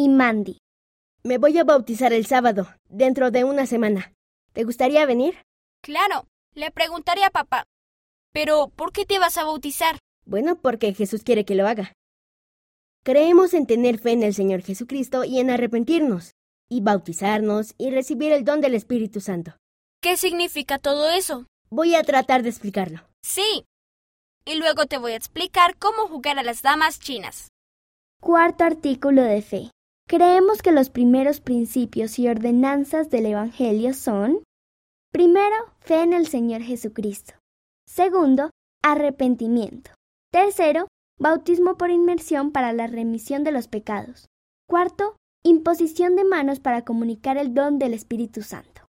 y Mandy. Me voy a bautizar el sábado, dentro de una semana. ¿Te gustaría venir? Claro, le preguntaré a papá. Pero, ¿por qué te vas a bautizar? Bueno, porque Jesús quiere que lo haga. Creemos en tener fe en el Señor Jesucristo y en arrepentirnos, y bautizarnos y recibir el don del Espíritu Santo. ¿Qué significa todo eso? Voy a tratar de explicarlo. Sí. Y luego te voy a explicar cómo jugar a las damas chinas. Cuarto artículo de fe. Creemos que los primeros principios y ordenanzas del Evangelio son Primero, fe en el Señor Jesucristo. Segundo, arrepentimiento. Tercero, bautismo por inmersión para la remisión de los pecados. Cuarto, imposición de manos para comunicar el don del Espíritu Santo.